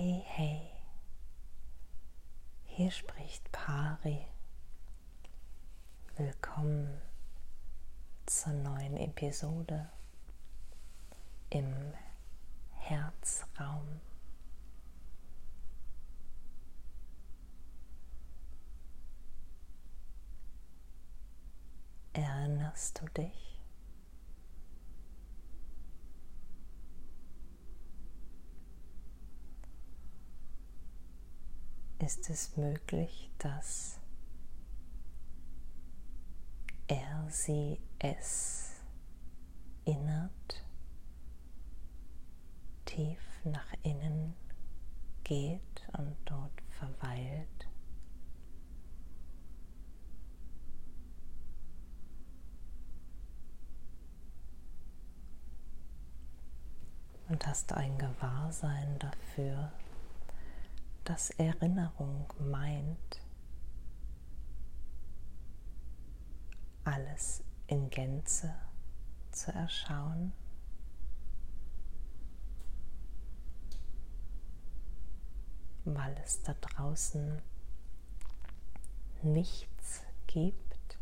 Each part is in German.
Hey, hey, hier spricht Pari. Willkommen zur neuen Episode im Herzraum. Erinnerst du dich? Ist es möglich, dass er sie es innert, tief nach innen geht und dort verweilt. Und hast ein Gewahrsein dafür, dass Erinnerung meint, alles in Gänze zu erschauen. weil es da draußen nichts gibt.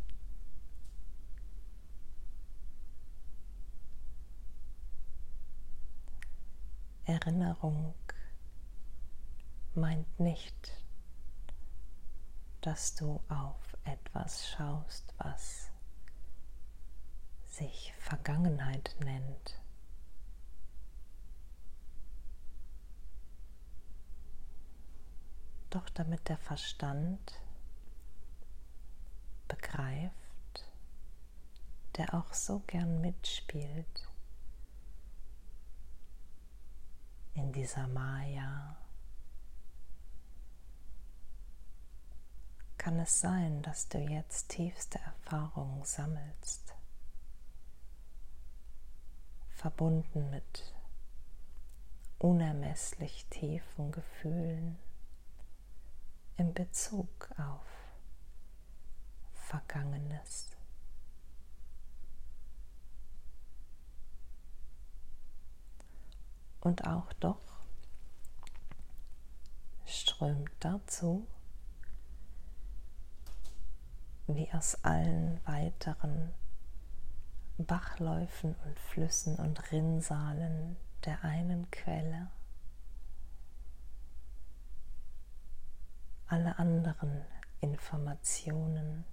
Erinnerung meint nicht, dass du auf etwas schaust, was sich Vergangenheit nennt. Doch damit der Verstand begreift, der auch so gern mitspielt in dieser Maya, kann es sein, dass du jetzt tiefste Erfahrungen sammelst, verbunden mit unermesslich tiefen Gefühlen in Bezug auf Vergangenes. Und auch doch strömt dazu wie aus allen weiteren Bachläufen und Flüssen und Rinnsalen der einen Quelle alle anderen Informationen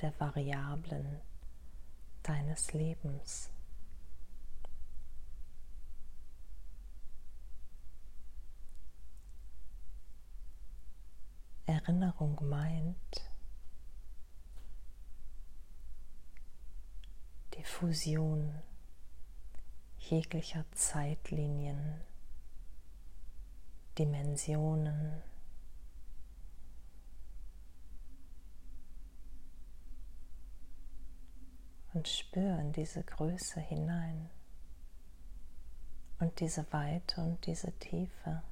der Variablen deines Lebens. Erinnerung meint, die Fusion jeglicher Zeitlinien, Dimensionen, und spür in diese Größe hinein und diese Weite und diese Tiefe.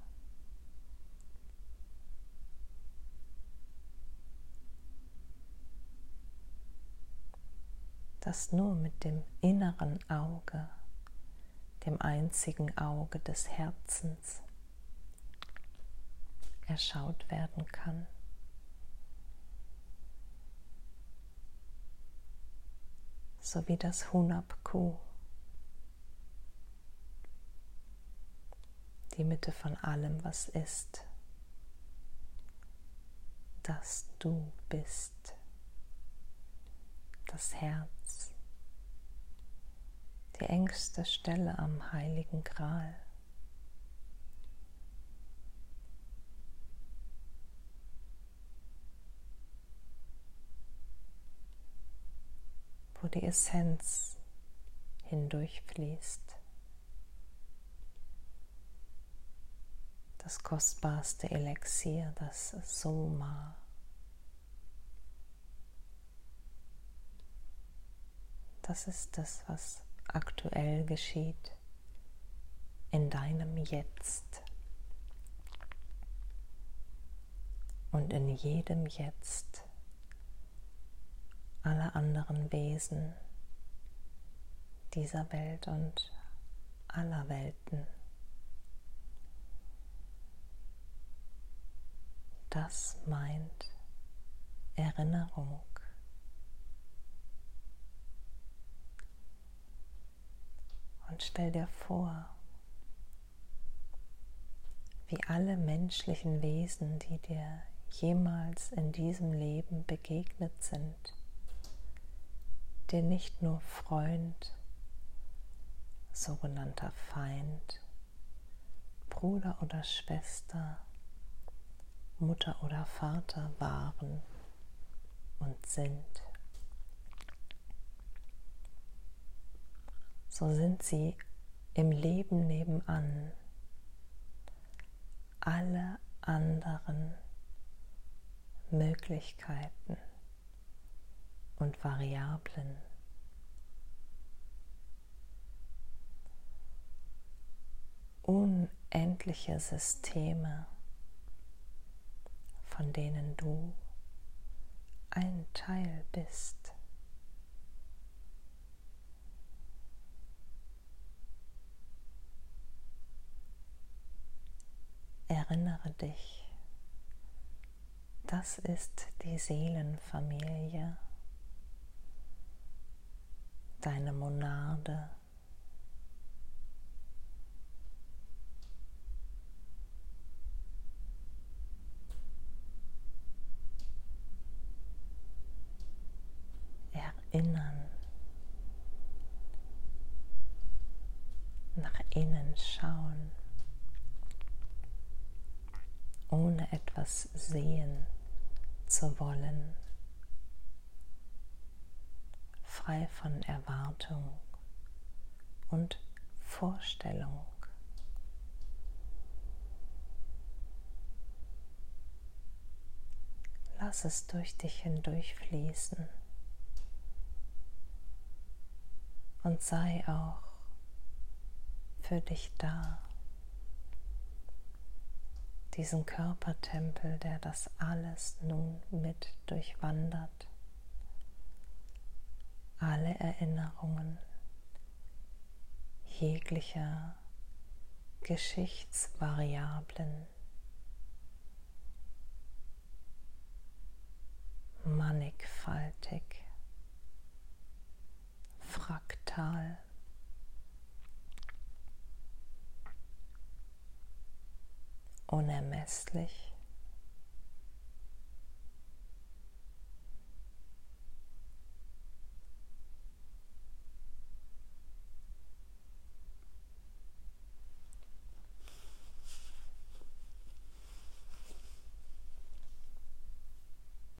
Das nur mit dem inneren Auge, dem einzigen Auge des Herzens, erschaut werden kann. So wie das Hunab-Ku, die Mitte von allem, was ist, dass du bist, das Herz die engste Stelle am heiligen Gral. wo die Essenz hindurchfließt. Das kostbarste Elixier, das Soma. Das ist das, was aktuell geschieht in deinem Jetzt und in jedem Jetzt aller anderen Wesen dieser Welt und aller Welten. das meint Erinnerung. Und stell dir vor, wie alle menschlichen Wesen, die dir jemals in diesem Leben begegnet sind, dir nicht nur Freund, sogenannter Feind, Bruder oder Schwester, Mutter oder Vater waren und sind. So sind sie im Leben nebenan alle anderen Möglichkeiten und Variablen. Unendliche Systeme, von denen du ein Teil bist. Erinnere dich, das ist die Seelenfamilie, deine Monade. Erinnern, nach innen schauen etwas sehen zu wollen, frei von Erwartung und Vorstellung. Lass es durch dich hindurchfließen. Und sei auch für dich da diesen Körpertempel, der das alles nun mit durchwandert. Alle Erinnerungen jeglicher Geschichtsvariablen, unermesslich.